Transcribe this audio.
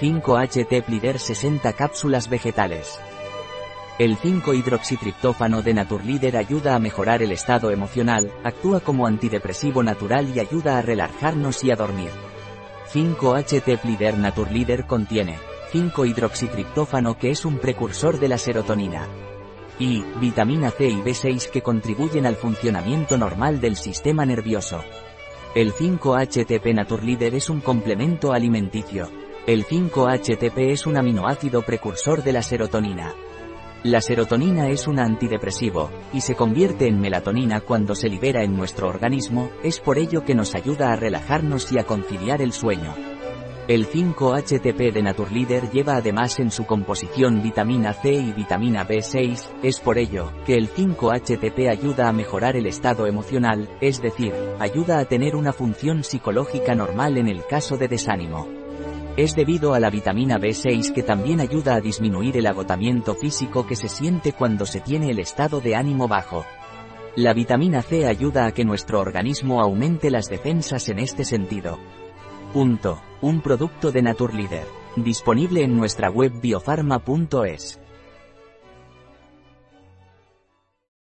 5-HT Plider 60 cápsulas vegetales. El 5-hidroxitriptófano de Naturleader ayuda a mejorar el estado emocional, actúa como antidepresivo natural y ayuda a relajarnos y a dormir. 5-HT Plider Naturleader contiene 5-hidroxitriptófano que es un precursor de la serotonina. Y, vitamina C y B6 que contribuyen al funcionamiento normal del sistema nervioso. El 5-HTP Naturleader es un complemento alimenticio. El 5-HTP es un aminoácido precursor de la serotonina. La serotonina es un antidepresivo, y se convierte en melatonina cuando se libera en nuestro organismo, es por ello que nos ayuda a relajarnos y a conciliar el sueño. El 5-HTP de Naturleader lleva además en su composición vitamina C y vitamina B6, es por ello que el 5-HTP ayuda a mejorar el estado emocional, es decir, ayuda a tener una función psicológica normal en el caso de desánimo. Es debido a la vitamina B6 que también ayuda a disminuir el agotamiento físico que se siente cuando se tiene el estado de ánimo bajo. La vitamina C ayuda a que nuestro organismo aumente las defensas en este sentido. Punto. Un producto de Naturleader. Disponible en nuestra web biofarma.es.